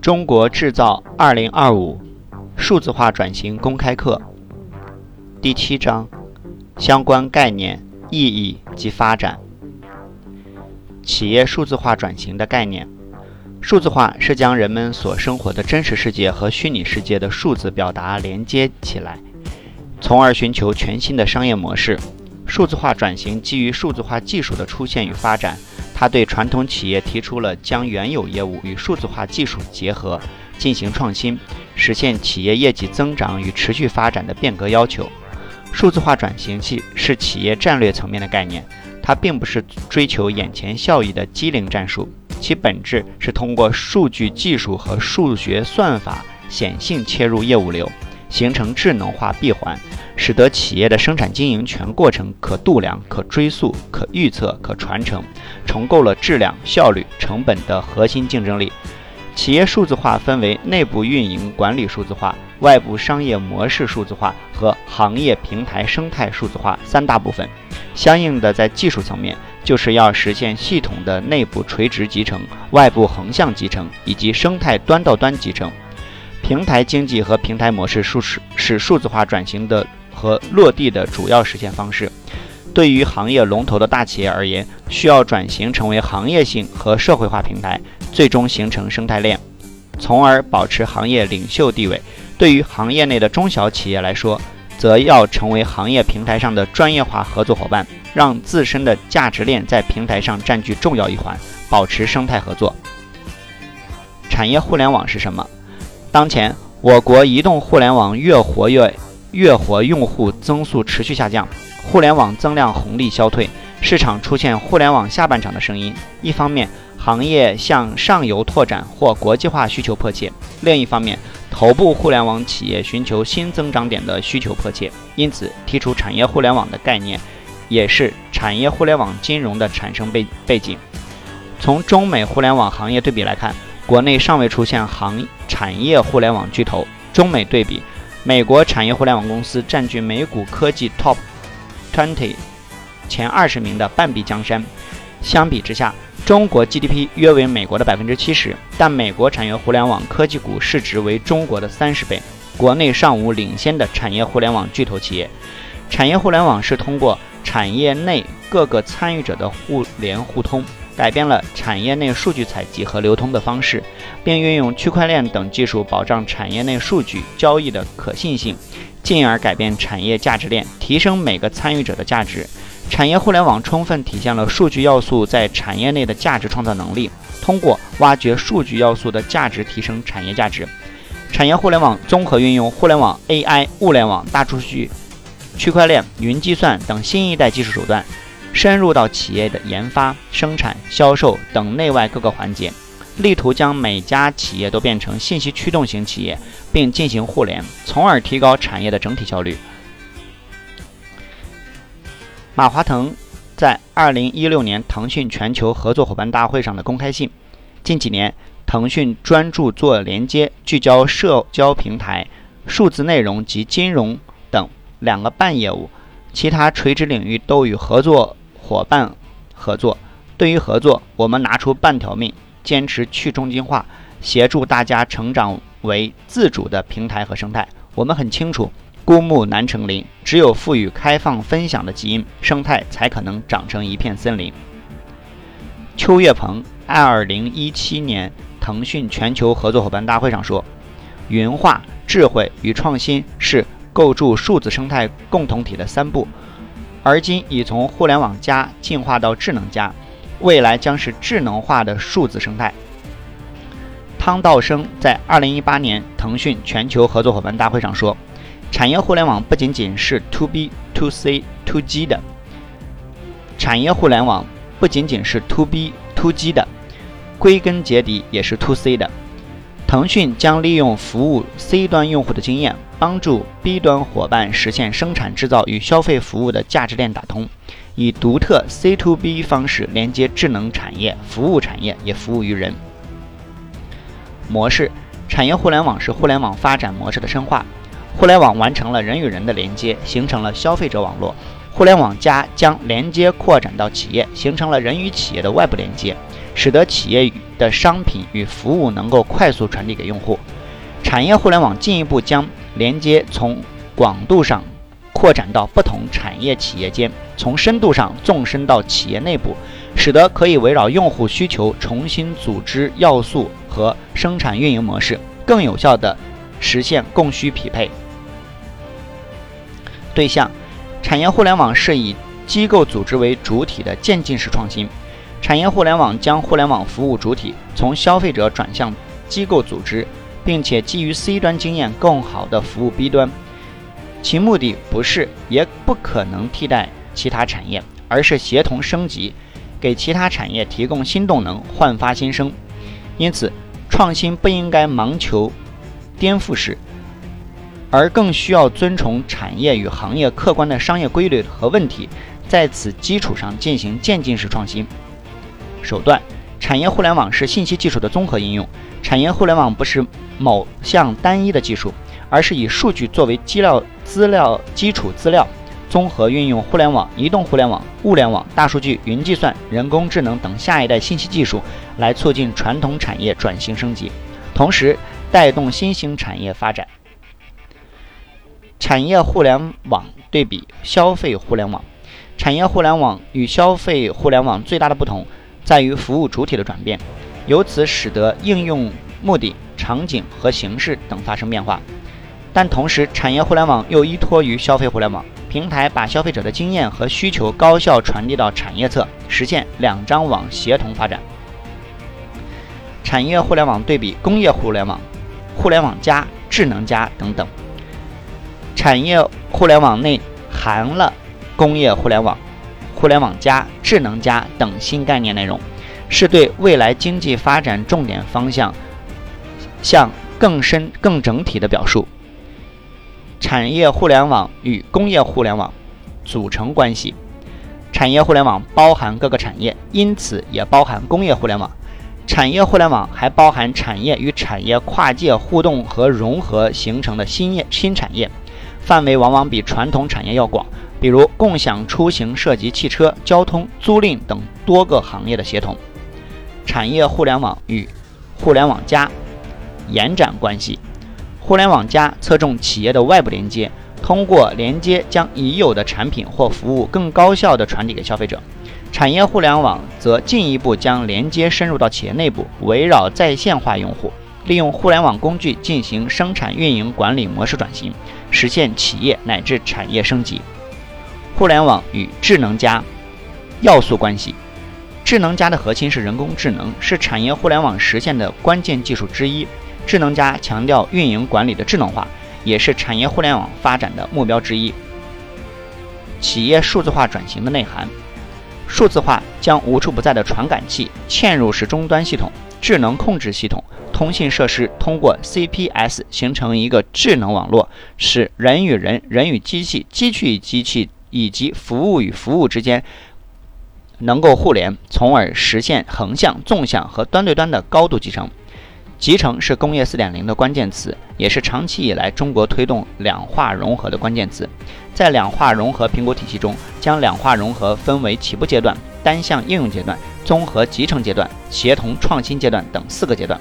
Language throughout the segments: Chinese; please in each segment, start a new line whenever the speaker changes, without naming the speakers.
中国制造二零二五数字化转型公开课第七章相关概念、意义及发展。企业数字化转型的概念：数字化是将人们所生活的真实世界和虚拟世界的数字表达连接起来，从而寻求全新的商业模式。数字化转型基于数字化技术的出现与发展。它对传统企业提出了将原有业务与数字化技术结合，进行创新，实现企业业绩增长与持续发展的变革要求。数字化转型系是企业战略层面的概念，它并不是追求眼前效益的机灵战术，其本质是通过数据技术和数学算法显性切入业务流，形成智能化闭环。使得企业的生产经营全过程可度量、可追溯、可预测、可传承，重构了质量、效率、成本的核心竞争力。企业数字化分为内部运营管理数字化、外部商业模式数字化和行业平台生态数字化三大部分。相应的，在技术层面，就是要实现系统的内部垂直集成、外部横向集成以及生态端到端集成。平台经济和平台模式数是是数字化转型的。和落地的主要实现方式，对于行业龙头的大企业而言，需要转型成为行业性和社会化平台，最终形成生态链，从而保持行业领袖地位。对于行业内的中小企业来说，则要成为行业平台上的专业化合作伙伴，让自身的价值链在平台上占据重要一环，保持生态合作。产业互联网是什么？当前，我国移动互联网越活越。月活用户增速持续下降，互联网增量红利消退，市场出现互联网下半场的声音。一方面，行业向上游拓展或国际化需求迫切；另一方面，头部互联网企业寻求新增长点的需求迫切。因此，提出产业互联网的概念，也是产业互联网金融的产生背背景。从中美互联网行业对比来看，国内尚未出现行产业互联网巨头。中美对比。美国产业互联网公司占据美股科技 Top Twenty 前二十名的半壁江山。相比之下，中国 GDP 约为美国的百分之七十，但美国产业互联网科技股市值为中国的三十倍。国内尚无领先的产业互联网巨头企业。产业互联网是通过产业内各个参与者的互联互通。改变了产业内数据采集和流通的方式，并运用区块链等技术保障产业内数据交易的可信性，进而改变产业价值链，提升每个参与者的价值。产业互联网充分体现了数据要素在产业内的价值创造能力，通过挖掘数据要素的价值，提升产业价值。产业互联网综合运用互联网、AI、物联网、大数据、区块链、云计算等新一代技术手段。深入到企业的研发、生产、销售等内外各个环节，力图将每家企业都变成信息驱动型企业，并进行互联，从而提高产业的整体效率。马化腾在二零一六年腾讯全球合作伙伴大会上的公开信：近几年，腾讯专注做连接，聚焦社交平台、数字内容及金融等两个半业务，其他垂直领域都与合作。伙伴合作，对于合作，我们拿出半条命，坚持去中心化，协助大家成长为自主的平台和生态。我们很清楚，孤木难成林，只有赋予开放分享的基因，生态才可能长成一片森林。邱跃鹏二零一七年腾讯全球合作伙伴大会上说：“云化、智慧与创新是构筑数字生态共同体的三步。”而今已从互联网加进化到智能加，未来将是智能化的数字生态。汤道生在二零一八年腾讯全球合作伙伴大会上说：“产业互联网不仅仅是 To B、To C、To G 的，产业互联网不仅仅是 To B、To G 的，归根结底也是 To C 的。腾讯将利用服务 C 端用户的经验。”帮助 B 端伙伴实现生产制造与消费服务的价值链打通，以独特 C to B 方式连接智能产业、服务产业，也服务于人。模式产业互联网是互联网发展模式的深化。互联网完成了人与人的连接，形成了消费者网络；互联网加将连接扩展到企业，形成了人与企业的外部连接，使得企业与的商品与服务能够快速传递给用户。产业互联网进一步将连接从广度上扩展到不同产业企业间，从深度上纵深到企业内部，使得可以围绕用户需求重新组织要素和生产运营模式，更有效地实现供需匹配。对象。产业互联网是以机构组织为主体的渐进式创新。产业互联网将互联网服务主体从消费者转向机构组织，并且基于 C 端经验更好的服务 B 端。其目的不是也不可能替代其他产业，而是协同升级，给其他产业提供新动能，焕发新生。因此，创新不应该盲求颠覆式。而更需要遵从产业与行业客观的商业规律和问题，在此基础上进行渐进式创新。手段：产业互联网是信息技术的综合应用。产业互联网不是某项单一的技术，而是以数据作为基料资料基础资料，综合运用互联网、移动互联网、物联网、大数据、云计算、人工智能等下一代信息技术，来促进传统产业转型升级，同时带动新兴产业发展。产业互联网对比消费互联网，产业互联网与消费互联网最大的不同在于服务主体的转变，由此使得应用目的、场景和形式等发生变化。但同时，产业互联网又依托于消费互联网平台，把消费者的经验和需求高效传递到产业侧，实现两张网协同发展。产业互联网对比工业互联网、互联网加、智能加等等。产业互联网内含了工业互联网、互联网加、智能加等新概念内容，是对未来经济发展重点方向向更深、更整体的表述。产业互联网与工业互联网组成关系，产业互联网包含各个产业，因此也包含工业互联网。产业互联网还包含产业与产业跨界互动和融合形成的新业新产业。范围往往比传统产业要广，比如共享出行涉及汽车、交通、租赁等多个行业的协同。产业互联网与互联网加延展关系，互联网加侧重企业的外部连接，通过连接将已有的产品或服务更高效地传递给消费者；产业互联网则进一步将连接深入到企业内部，围绕在线化用户。利用互联网工具进行生产运营管理模式转型，实现企业乃至产业升级。互联网与智能加要素关系，智能加的核心是人工智能，是产业互联网实现的关键技术之一。智能加强调运营管理的智能化，也是产业互联网发展的目标之一。企业数字化转型的内涵，数字化将无处不在的传感器嵌入式终端系统、智能控制系统。通信设施通过 CPS 形成一个智能网络，使人与人、人与机器、机器与机器以及服务与服务之间能够互联，从而实现横向、纵向和端对端的高度集成。集成是工业4.0的关键词，也是长期以来中国推动两化融合的关键词。在两化融合评估体系中，将两化融合分为起步阶段、单项应用阶段、综合集成阶段、协同创新阶段等四个阶段。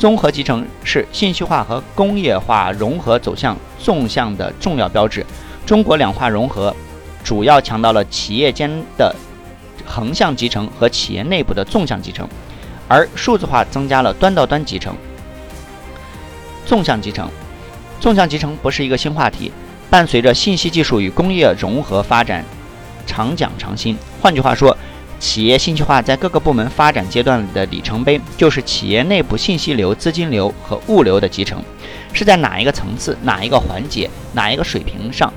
综合集成是信息化和工业化融合走向纵向的重要标志。中国两化融合主要强调了企业间的横向集成和企业内部的纵向集成，而数字化增加了端到端集成。纵向集成，纵向集成不是一个新话题，伴随着信息技术与工业融合发展，常讲常新。换句话说。企业信息化在各个部门发展阶段里的里程碑，就是企业内部信息流、资金流和物流的集成，是在哪一个层次、哪一个环节、哪一个水平上？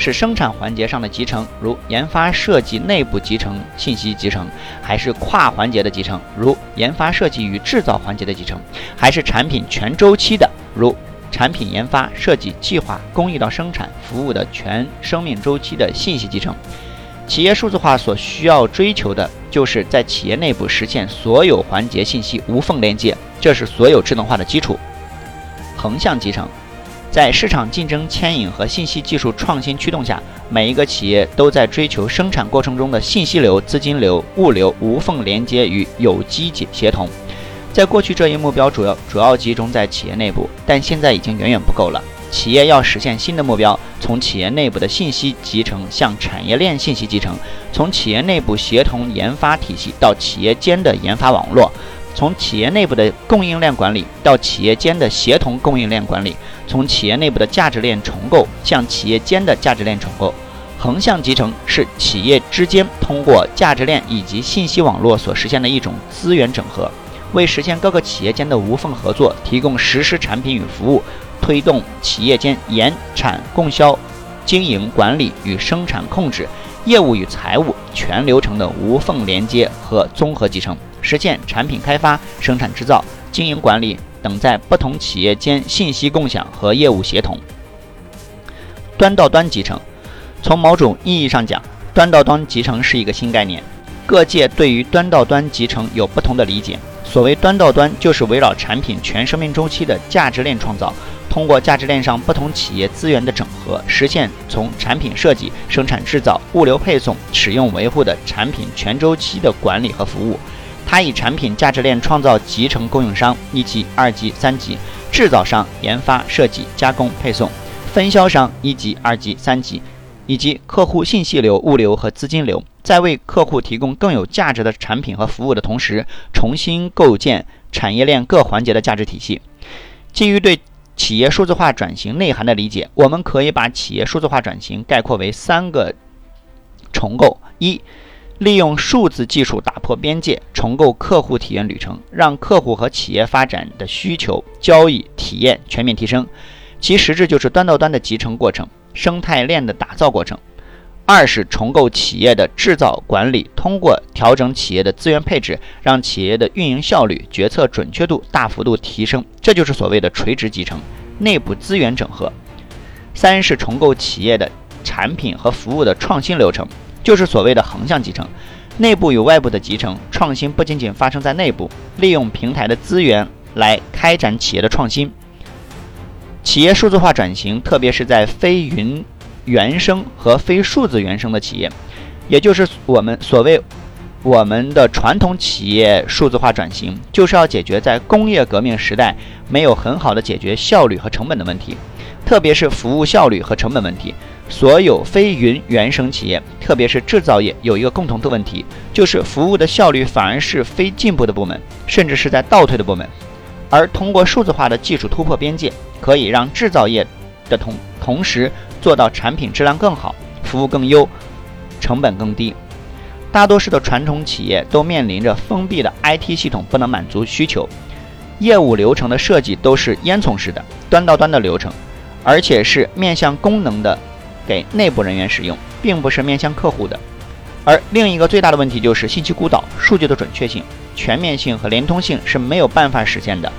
是生产环节上的集成，如研发设计内部集成信息集成，还是跨环节的集成，如研发设计与制造环节的集成，还是产品全周期的，如产品研发、设计、计划、工艺到生产服务的全生命周期的信息集成？企业数字化所需要追求的，就是在企业内部实现所有环节信息无缝连接，这是所有智能化的基础。横向集成，在市场竞争牵引和信息技术创新驱动下，每一个企业都在追求生产过程中的信息流、资金流、物流无缝连接与有机协同。在过去，这一目标主要主要集中在企业内部，但现在已经远远不够了。企业要实现新的目标，从企业内部的信息集成向产业链信息集成，从企业内部协同研发体系到企业间的研发网络。从企业内部的供应链管理到企业间的协同供应链管理，从企业内部的价值链重构向企业间的价值链重构，横向集成是企业之间通过价值链以及信息网络所实现的一种资源整合，为实现各个企业间的无缝合作提供实施产品与服务，推动企业间研产供销、经营管理与生产控制、业务与财务全流程的无缝连接和综合集成。实现产品开发、生产制造、经营管理等在不同企业间信息共享和业务协同。端到端集成，从某种意义上讲，端到端集成是一个新概念。各界对于端到端集成有不同的理解。所谓端到端，就是围绕产品全生命周期的价值链创造，通过价值链上不同企业资源的整合，实现从产品设计、生产制造、物流配送、使用维护的产品全周期的管理和服务。它以产品价值链创造集成供应商一级、二级、三级制造商研发、设计、加工、配送分销商一级、二级、三级，以及客户信息流、物流和资金流，在为客户提供更有价值的产品和服务的同时，重新构建产业链各环节的价值体系。基于对企业数字化转型内涵的理解，我们可以把企业数字化转型概括为三个重构：一。利用数字技术打破边界，重构客户体验旅程，让客户和企业发展的需求、交易体验全面提升。其实质就是端到端的集成过程、生态链的打造过程。二是重构企业的制造管理，通过调整企业的资源配置，让企业的运营效率、决策准确度大幅度提升。这就是所谓的垂直集成、内部资源整合。三是重构企业的产品和服务的创新流程。就是所谓的横向集成，内部与外部的集成创新不仅仅发生在内部，利用平台的资源来开展企业的创新。企业数字化转型，特别是在非云原生和非数字原生的企业，也就是我们所谓我们的传统企业数字化转型，就是要解决在工业革命时代没有很好的解决效率和成本的问题，特别是服务效率和成本问题。所有非云原生企业，特别是制造业，有一个共同的问题，就是服务的效率反而是非进步的部门，甚至是在倒退的部门。而通过数字化的技术突破边界，可以让制造业的同同时做到产品质量更好，服务更优，成本更低。大多数的传统企业都面临着封闭的 IT 系统不能满足需求，业务流程的设计都是烟囱式的端到端的流程，而且是面向功能的。给内部人员使用，并不是面向客户的。而另一个最大的问题就是信息孤岛，数据的准确性、全面性和连通性是没有办法实现的。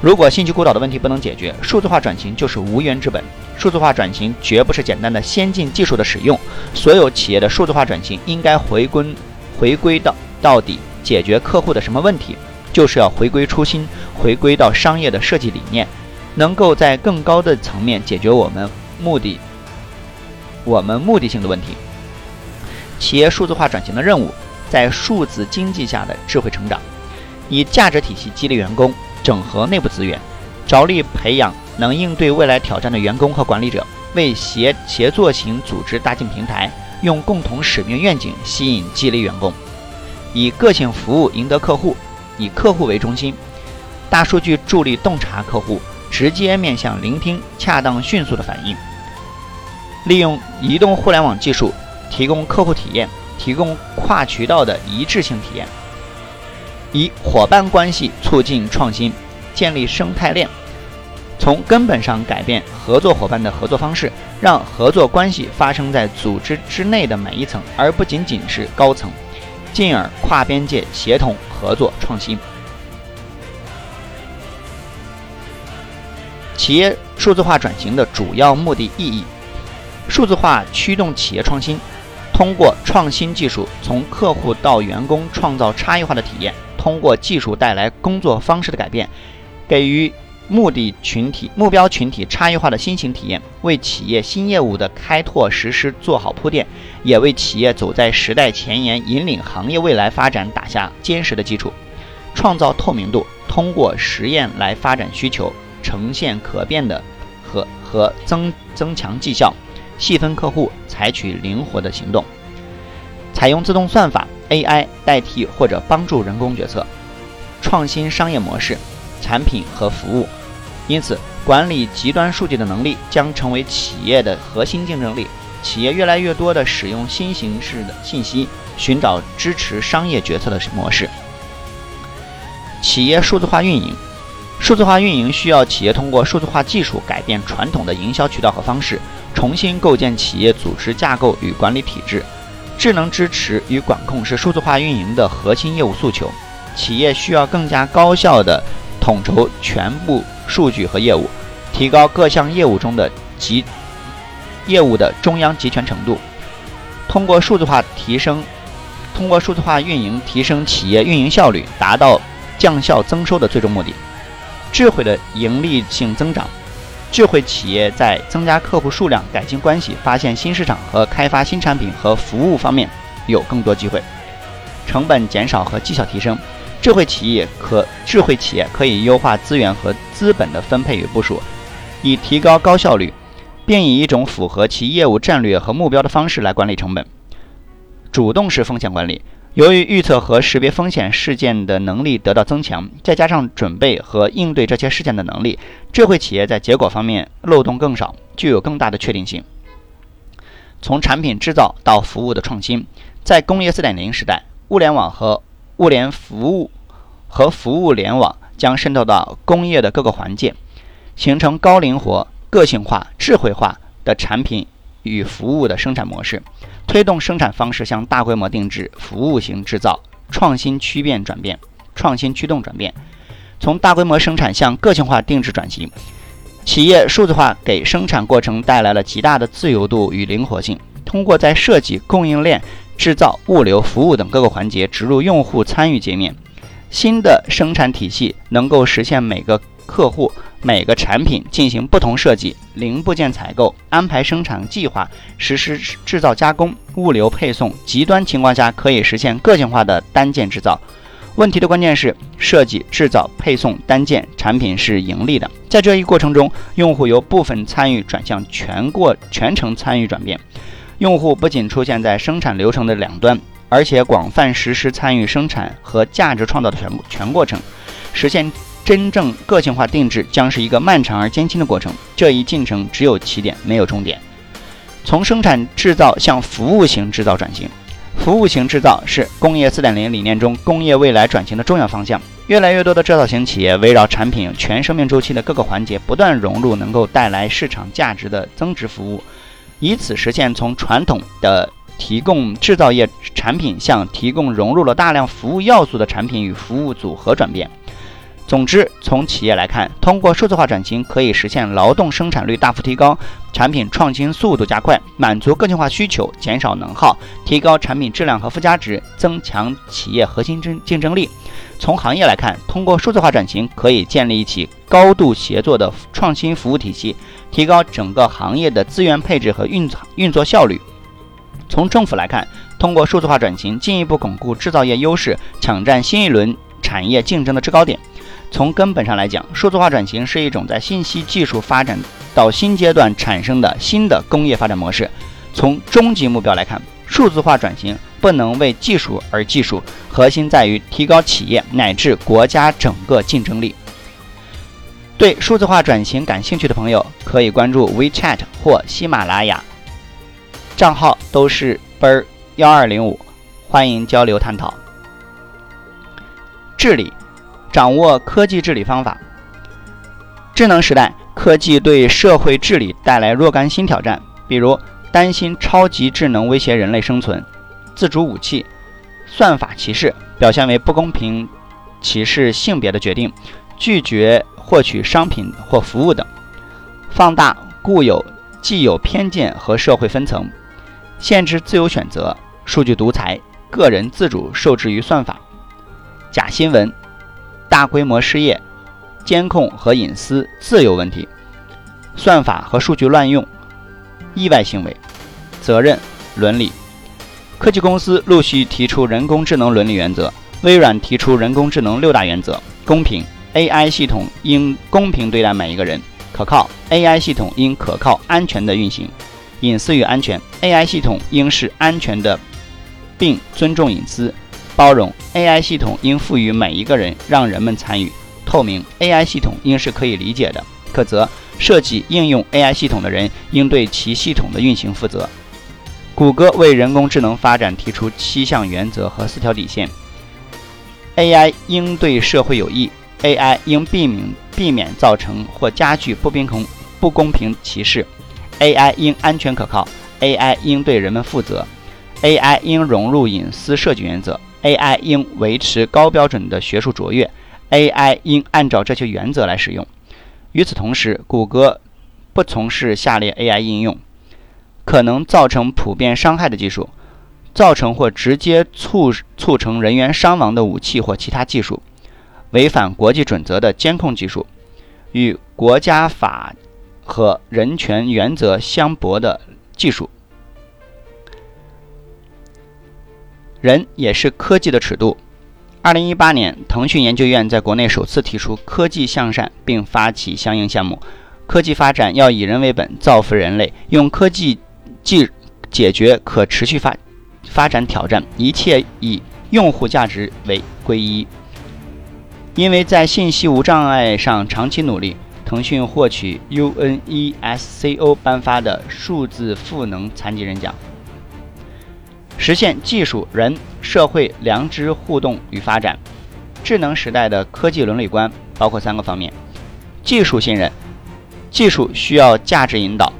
如果信息孤岛的问题不能解决，数字化转型就是无源之本。数字化转型绝不是简单的先进技术的使用，所有企业的数字化转型应该回归回归到到底解决客户的什么问题，就是要回归初心，回归到商业的设计理念，能够在更高的层面解决我们目的。我们目的性的问题，企业数字化转型的任务，在数字经济下的智慧成长，以价值体系激励员工，整合内部资源，着力培养能应对未来挑战的员工和管理者，为协协作型组织搭建平台，用共同使命愿景吸引激励员工，以个性服务赢得客户，以客户为中心，大数据助力洞察客户，直接面向聆听，恰当迅速的反应。利用移动互联网技术提供客户体验，提供跨渠道的一致性体验，以伙伴关系促进创新，建立生态链，从根本上改变合作伙伴的合作方式，让合作关系发生在组织之内的每一层，而不仅仅是高层，进而跨边界协同合作创新。企业数字化转型的主要目的意义。数字化驱动企业创新，通过创新技术从客户到员工创造差异化的体验，通过技术带来工作方式的改变，给予目的群体、目标群体差异化的新型体验，为企业新业务的开拓实施做好铺垫，也为企业走在时代前沿、引领行业未来发展打下坚实的基础。创造透明度，通过实验来发展需求，呈现可变的和和增增强绩效，细分客户，采取灵活的行动，采用自动算法 AI 代替或者帮助人工决策，创新商业模式。产品和服务，因此管理极端数据的能力将成为企业的核心竞争力。企业越来越多地使用新形式的信息，寻找支持商业决策的模式。企业数字化运营，数字化运营需要企业通过数字化技术改变传统的营销渠道和方式，重新构建企业组织架构与管理体制。智能支持与管控是数字化运营的核心业务诉求。企业需要更加高效的。统筹全部数据和业务，提高各项业务中的集业务的中央集权程度。通过数字化提升，通过数字化运营提升企业运营效率，达到降效增收的最终目的。智慧的盈利性增长，智慧企业在增加客户数量、改进关系、发现新市场和开发新产品和服务方面有更多机会。成本减少和绩效提升。智慧企业可智慧企业可以优化资源和资本的分配与部署，以提高高效率，并以一种符合其业务战略和目标的方式来管理成本。主动式风险管理，由于预测和识别风险事件的能力得到增强，再加上准备和应对这些事件的能力，智慧企业在结果方面漏洞更少，具有更大的确定性。从产品制造到服务的创新，在工业4.0时代，物联网和物联服务。和服务联网将渗透到工业的各个环节，形成高灵活、个性化、智慧化的产品与服务的生产模式，推动生产方式向大规模定制、服务型制造、创新驱变转变、创新驱动转变，从大规模生产向个性化定制转型。企业数字化给生产过程带来了极大的自由度与灵活性，通过在设计、供应链、制造、物流、服务等各个环节植入用户参与界面。新的生产体系能够实现每个客户、每个产品进行不同设计、零部件采购、安排生产计划、实施制造加工、物流配送。极端情况下可以实现个性化的单件制造。问题的关键是设计、制造、配送单件产品是盈利的。在这一过程中，用户由部分参与转向全过全程参与转变。用户不仅出现在生产流程的两端。而且广泛实施参与生产和价值创造的全全过程，实现真正个性化定制将是一个漫长而艰辛的过程。这一进程只有起点，没有终点。从生产制造向服务型制造转型，服务型制造是工业4.0理念中工业未来转型的重要方向。越来越多的制造型企业围绕产品全生命周期的各个环节，不断融入能够带来市场价值的增值服务，以此实现从传统的。提供制造业产品向提供融入了大量服务要素的产品与服务组合转变。总之，从企业来看，通过数字化转型可以实现劳动生产率大幅提高，产品创新速度加快，满足个性化需求，减少能耗，提高产品质量和附加值，增强企业核心竞竞争力。从行业来看，通过数字化转型可以建立起高度协作的创新服务体系，提高整个行业的资源配置和运运作效率。从政府来看，通过数字化转型，进一步巩固制造业优势，抢占新一轮产业竞争的制高点。从根本上来讲，数字化转型是一种在信息技术发展到新阶段产生的新的工业发展模式。从终极目标来看，数字化转型不能为技术而技术，核心在于提高企业乃至国家整个竞争力。对数字化转型感兴趣的朋友，可以关注 WeChat 或喜马拉雅。账号都是奔儿幺二零五，欢迎交流探讨。治理，掌握科技治理方法。智能时代，科技对社会治理带来若干新挑战，比如担心超级智能威胁人类生存；自主武器、算法歧视表现为不公平歧视性别的决定；拒绝获取商品或服务等；放大固有既有偏见和社会分层。限制自由选择、数据独裁、个人自主受制于算法、假新闻、大规模失业、
监控和隐私、自由问题、算法和数据乱用、意外行为、责任、伦理。科技公司陆续提出人工智能伦理原则。微软提出人工智能六大原则：公平，AI 系统应公平对待每一个人；可靠，AI 系统应可靠、安全的运行；隐私与安全，AI 系统应是安全的，并尊重隐私；包容，AI 系统应赋予每一个人，让人们参与；透明，AI 系统应是可以理解的；可责，设计应用 AI 系统的人应对其系统的运行负责。谷歌为人工智能发展提出七项原则和四条底线。AI 应对社会有益，AI 应避免避免造成或加剧不平衡不公平歧视，AI 应安全可靠，AI 应对人们负责，AI 应融入隐私设计原则。，AI 应维持高标准的学术卓越，AI 应按照这些原则来使用。与此同时，谷歌不从事下列 AI 应用：可能造成普遍伤害的技术。造成或直接促促成人员伤亡的武器或其他技术，违反国际准则的监控技术，与国家法和人权原则相驳的技术。人也是科技的尺度。二零一八年，腾讯研究院在国内首次提出科技向善，并发起相应项目。科技发展要以人为本，造福人类，用科技技解决可持续发。发展挑战，一切以用户价值为归一。因为在信息无障碍上长期努力，腾讯获取 UNESCO 颁发的数字赋能残疾人奖。实现技术人社会良知互动与发展。智能时代的科技伦理观包括三个方面：技术信任，技术需要价值引导，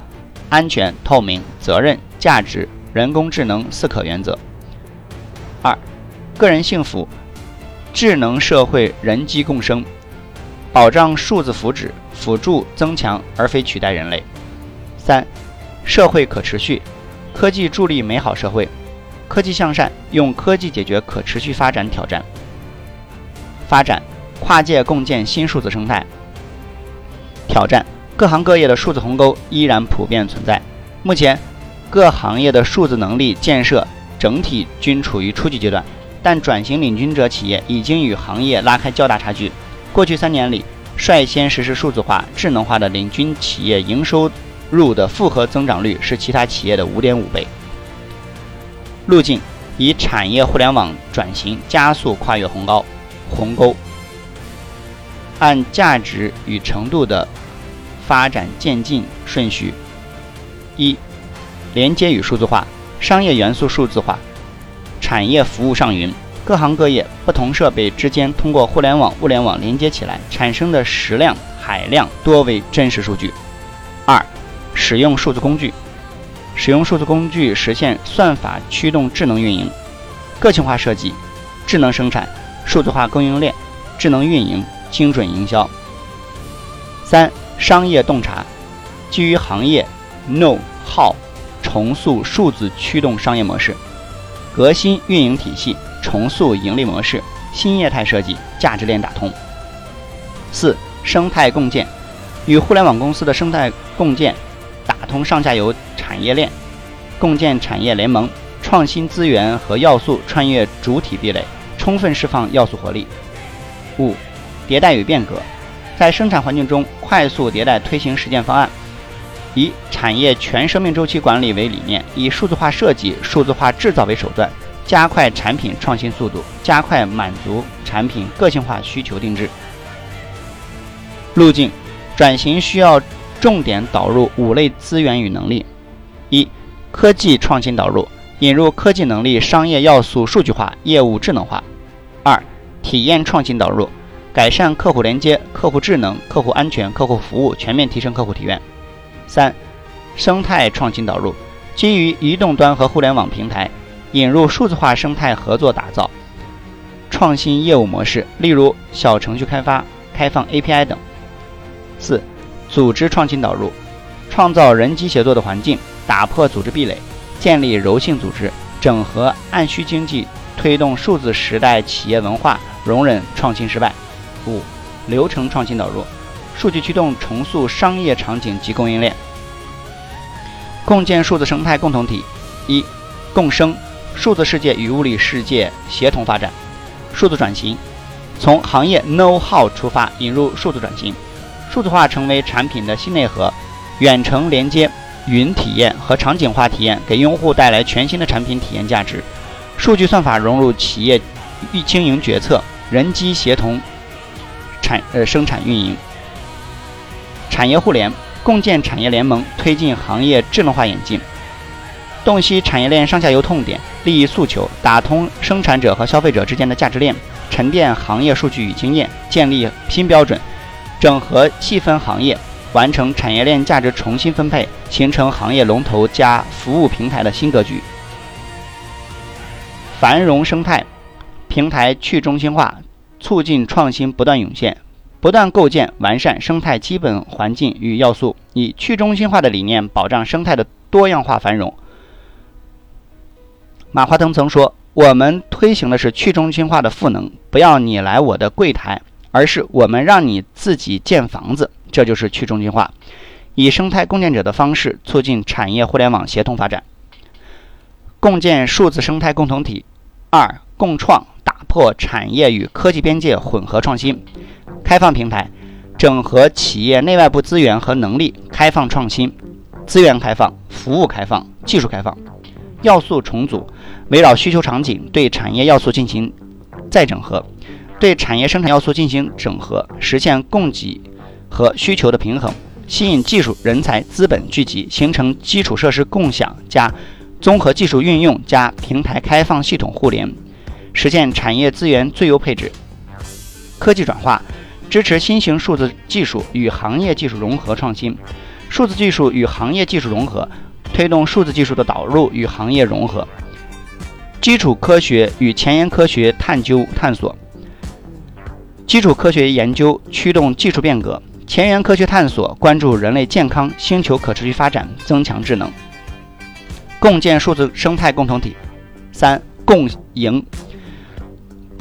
安全、透明、责任、价值。人工智能四可原则。二，个人幸福，智能社会人机共生，保障数字福祉，辅助增强而非取代人类。三，社会可持续，科技助力美好社会，科技向善，用科技解决可持续发展挑战。发展，跨界共建新数字生态。挑战，各行各业的数字鸿沟依然普遍存在。目前。各行业的数字能力建设整体均处于初级阶段，但转型领军者企业已经与行业拉开较大差距。过去三年里，率先实施数字化、智能化的领军企业营收入的复合增长率是其他企业的五点五倍。路径以产业互联网转型加速跨越鸿沟，鸿沟按价值与程度的发展渐进顺序一。连接与数字化，商业元素数字化，产业服务上云，各行各业不同设备之间通过互联网、物联网连接起来产生的实量、海量多为真实数据。二、使用数字工具，使用数字工具实现算法驱动智能运营、个性化设计、智能生产、数字化供应链、智能运营、精准营销。三、商业洞察，基于行业 know how。重塑数字驱动商业模式，革新运营体系，重塑盈利模式，新业态设计，价值链打通。四、生态共建，与互联网公司的生态共建，打通上下游产业链，共建产业联盟，创新资源和要素穿越主体壁垒，充分释放要素活力。五、迭代与变革，在生产环境中快速迭代推行实践方案。以产业全生命周期管理为理念，以数字化设计、数字化制造为手段，加快产品创新速度，加快满足产品个性化需求定制。路径转型需要重点导入五类资源与能力：一、科技创新导入，引入科技能力、商业要素数据化、业务智能化；二、体验创新导入，改善客户连接、客户智能、客户安全、客户服务，全面提升客户体验。三、生态创新导入，基于移动端和互联网平台，引入数字化生态合作打造，创新业务模式，例如小程序开发、开放 API 等。四、组织创新导入，创造人机协作的环境，打破组织壁垒，建立柔性组织，整合按需经济，推动数字时代企业文化，容忍创新失败。五、流程创新导入，数据驱动重塑商业场景及供应链，共建数字生态共同体。一、共生，数字世界与物理世界协同发展。数字转型，从行业 know how 出发，引入数字转型，数字化成为产品的新内核，远程连接、云体验和场景化体验，给用户带来全新的产品体验价值。数据算法融入企业经营决策，人机协同产呃生产运营。产业互联，共建产业联盟，推进行业智能化演进。洞悉产业链上下游痛点、利益诉求，打通生产者和消费者之间的价值链，沉淀行业数据与经验，建立新标准，整合细分行业，完成产业链价值重新分配，形成行业龙头加服务平台的新格局。繁荣生态平台去中心化，促进创新不断涌现，不断构建完善生态基本环境与要素，以去中心化的理念保障生态的多样化繁荣。马化腾曾说：“我们推行的是去中心化的赋能，不要你来我的柜台，而是我们让你自己建房子，这就是去中心化。以生态共建者的方式，促进产业互联网协同发展，共建数字生态共同体。二、共创，打破产业与科技边界混合创新，开放平台，整合企业内外部资源和能力，开放创新，资源开放，服务开放，技术开放。”要素重组，围绕需求场景对产业要素进行再整合，对产业生产要素进行整合，实现供给和需求的平衡，吸引技术人才资本聚集，形成基础设施共享加综合技术运用加平台开放系统互联，实现产业资源最优配置。科技转化，支持新型数字技术与行业技术融合创新，数字技术与行业技术融合。推动数字技术的导入与行业融合，基础科学与前沿科学探究探索，基础科学研究驱动技术变革，前沿科学探索关注人类健康、星球可持续发展，增强智能，共建数字生态共同体。三、共赢，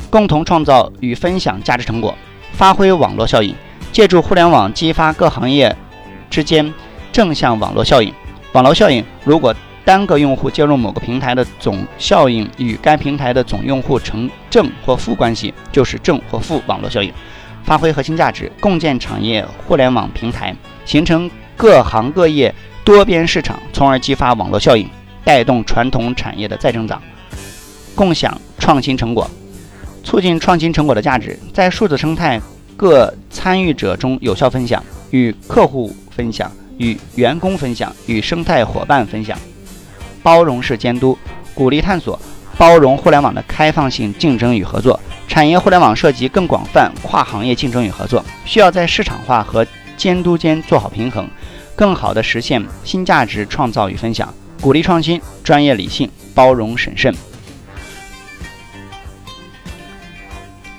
共同创造与分享价值成果，发挥网络效应，借助互联网激发各行业之间正向网络效应。网络效应，如果单个用户接入某个平台的总效应与该平台的总用户成正或负关系，就是正或负网络效应。发挥核心价值，共建产业互联网平台，形成各行各业多边市场，从而激发网络效应，带动传统产业的再增长。共享创新成果，促进创新成果的价值在数字生态各参与者中有效分享，与客户分享。与员工分享，与生态伙伴分享，包容式监督，鼓励探索，包容互联网的开放性竞争与合作。产业互联网涉及更广泛跨行业竞争与合作，需要在市场化和监督间做好平衡，更好地实现新价值创造与分享。鼓励创新，专业理性，包容审慎。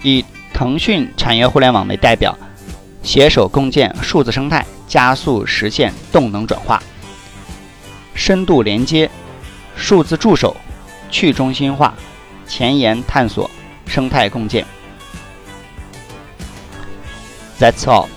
以腾讯产业互联网为代表，携手共建数字生态。加速实现动能转化，深度连接，数字助手，去中心化，前沿探索，生态共建。That's all.